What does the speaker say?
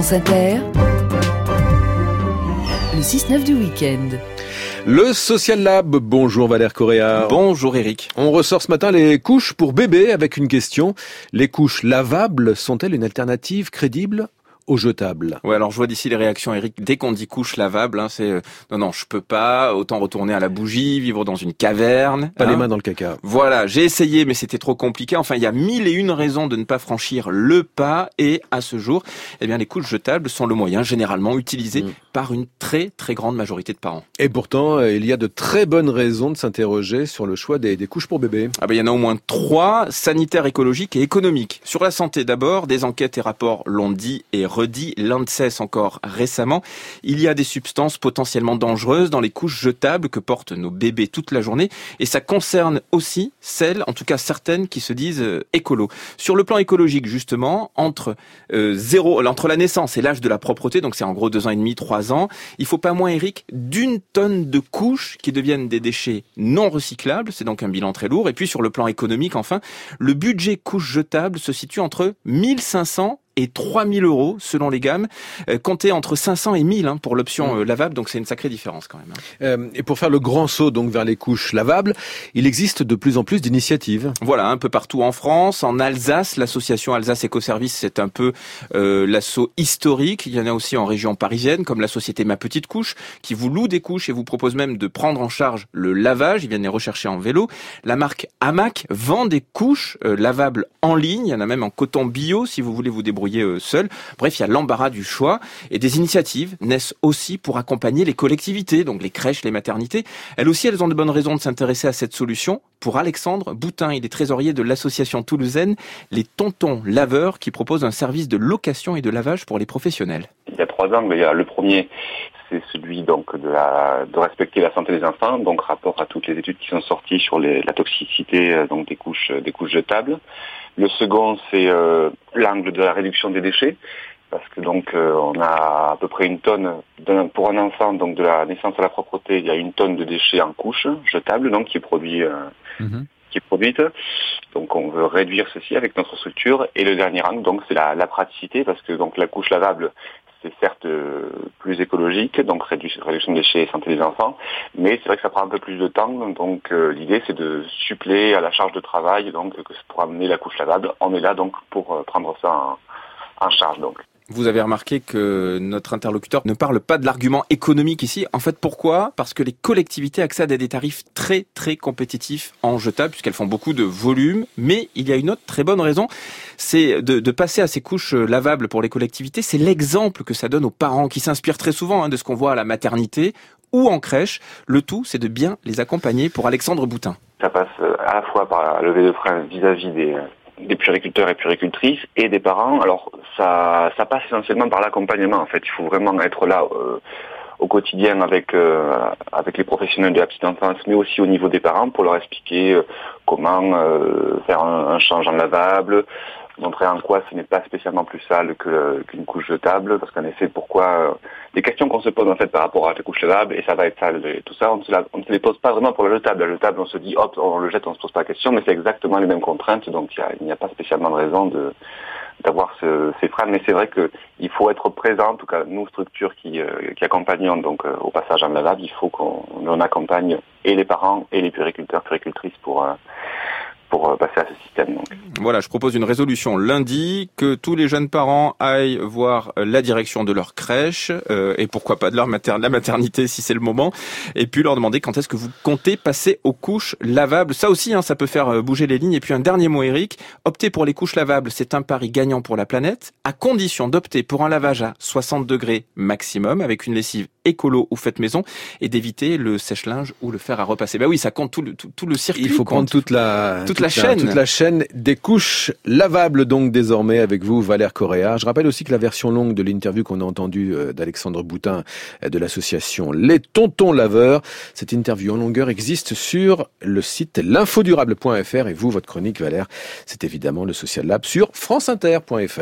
France Inter, le 6-9 du week-end. Le Social Lab, bonjour Valère Correa. Bonjour Eric. On ressort ce matin les couches pour bébés avec une question. Les couches lavables sont-elles une alternative crédible au jetable. Ouais, alors je vois d'ici les réactions, Eric. Dès qu'on dit couche lavable, hein, c'est euh, non, non, je peux pas. Autant retourner à la bougie, vivre dans une caverne. Pas les hein. mains dans le caca. Voilà, j'ai essayé, mais c'était trop compliqué. Enfin, il y a mille et une raisons de ne pas franchir le pas. Et à ce jour, eh bien, les couches jetables sont le moyen généralement utilisé Mm. par une très très grande majorité de parents. Et pourtant, euh, il y a de très bonnes raisons de s'interroger sur le choix des, des couches pour bébés. Ah ben, il y en a au moins trois, sanitaires, écologiques et économiques. Sur la santé d'abord, des enquêtes et rapports l'ont dit et redit, l'ANSES encore récemment. Il y a des substances potentiellement dangereuses dans les couches jetables que portent nos bébés toute la journée et ça concerne aussi celles, en tout cas certaines, qui se disent euh, écolo. Sur le plan écologique, justement, entre euh, zéro, entre la naissance et l'âge de la propreté, donc c'est en gros deux ans et demi, trois ans, il faut pas moins, Eric, d'une tonne de couches qui deviennent des déchets non recyclables. C'est donc un bilan très lourd. Et puis sur le plan économique, enfin, le budget couches jetables se situe entre 1500 et 3000 euros selon les gammes, euh, compté entre 500 et 1000 hein, pour l'option euh, lavable, donc c'est une sacrée différence quand même. hein. Euh, et pour faire le grand saut donc vers les couches lavables, il existe de plus en plus d'initiatives. Voilà, un peu partout en France, en Alsace, l'association Alsace Écoservice, c'est un peu euh, l'assaut historique. Il y en a aussi en région parisienne, comme la société Ma Petite Couche, qui vous loue des couches et vous propose même de prendre en charge le lavage. Ils viennent les rechercher en vélo. La marque Hamac vend des couches lavables en ligne. Il y en a même en coton bio, si vous voulez vous débrouiller euh, seul. Bref, il y a l'embarras du choix. Et des initiatives naissent aussi pour accompagner les collectivités, donc les crèches, les maternités. Elles aussi, elles ont de bonnes raisons de s'intéresser à cette solution. Pour Alexandre Boutin, il est trésorier de l'association toulousaine Les Tontons Laveurs, qui propose un service de location et de lavage pour les professionnels. Il y a trois angles. Il y a le premier, c'est celui donc de, la, de respecter la santé des enfants, donc rapport à toutes les études qui sont sorties sur les- la toxicité euh, donc des couches des couches jetables. Le second, c'est euh, l'angle de la réduction des déchets, parce que donc euh, on a à peu près une tonne pour un enfant, donc de la naissance à la propreté, il y a une tonne de déchets en couches jetables, donc qui est produit euh, qui est produite. Donc on veut réduire ceci avec notre structure. Et le dernier angle, donc c'est la, la praticité, parce que donc la couche lavable, c'est certes euh, plus écologique, donc rédu- réduction des déchets et santé des enfants, mais c'est vrai que ça prend un peu plus de temps. Donc euh, l'idée c'est de suppléer à la charge de travail, donc que pour amener la couche lavable, on est là donc pour euh, prendre ça en, en charge. Donc. Vous avez remarqué que notre interlocuteur ne parle pas de l'argument économique ici. En fait, pourquoi? Parce que les collectivités accèdent à des tarifs très très compétitifs en jetable, puisqu'elles font beaucoup de volume. Mais il y a une autre très bonne raison, c'est de, de passer à ces couches euh, lavables pour les collectivités. C'est l'exemple que ça donne aux parents qui s'inspirent très souvent hein, de ce qu'on voit à la maternité ou en crèche. Le tout, c'est de bien les accompagner pour Alexandre Boutin. Ça passe euh, à la fois par la levée de frein vis-à-vis des, euh, des puériculteurs et puéricultrices et des parents. Alors ça, ça passe essentiellement par l'accompagnement en fait. Il faut vraiment être là euh, au quotidien avec euh, avec les professionnels de la petite enfance, mais aussi au niveau des parents pour leur expliquer euh, comment euh, faire un, un changeant lavable, montrer en quoi ce n'est pas spécialement plus sale qu'une couche jetable, parce qu'en effet, pourquoi euh, des questions qu'on se pose en fait par rapport à la couche lavable et ça va être sale et tout ça, on ne se, la- ne les pose pas vraiment pour la jetable. La jetable, on se dit hop, on le jette, on se pose pas la question, mais c'est exactement les mêmes contraintes, donc il n'y a, pas spécialement de raison d'avoir ce- ces freins, mais c'est vrai que il faut être présent, en tout cas nous structures qui, euh, accompagnons donc euh, au passage en lavable, il faut qu'on on accompagne et les parents et les puériculteurs, puéricultrices pour euh, pour euh, passer à ce système. Donc. Voilà, je propose une résolution lundi que tous les jeunes parents aillent voir la direction de leur crèche euh, et pourquoi pas de leur mater la maternité si c'est le moment et puis leur demander quand est-ce que vous comptez passer aux couches lavables. Ça aussi, hein, ça peut faire euh, bouger les lignes. Et puis un dernier mot, Eric, opter pour les couches lavables, c'est un pari gagnant pour la planète à condition d'opter pour un lavage à 60 degrés maximum avec une lessive écolo ou faite maison et d'éviter le sèche-linge ou le fer à repasser. Bah oui, ça compte tout le, tout, tout le circuit. Il faut compte. prendre toute la Toute la chaîne. toute la chaîne des couches lavables donc désormais avec vous Valère Correa. Je rappelle aussi que la version longue de l'interview qu'on a entendue euh, d'Alexandre Boutin euh, de l'association Les Tontons Laveurs, cette interview en longueur existe sur le site l'infodurable.fr et vous votre chronique Valère, c'est évidemment le Social Lab sur franceinter.fr.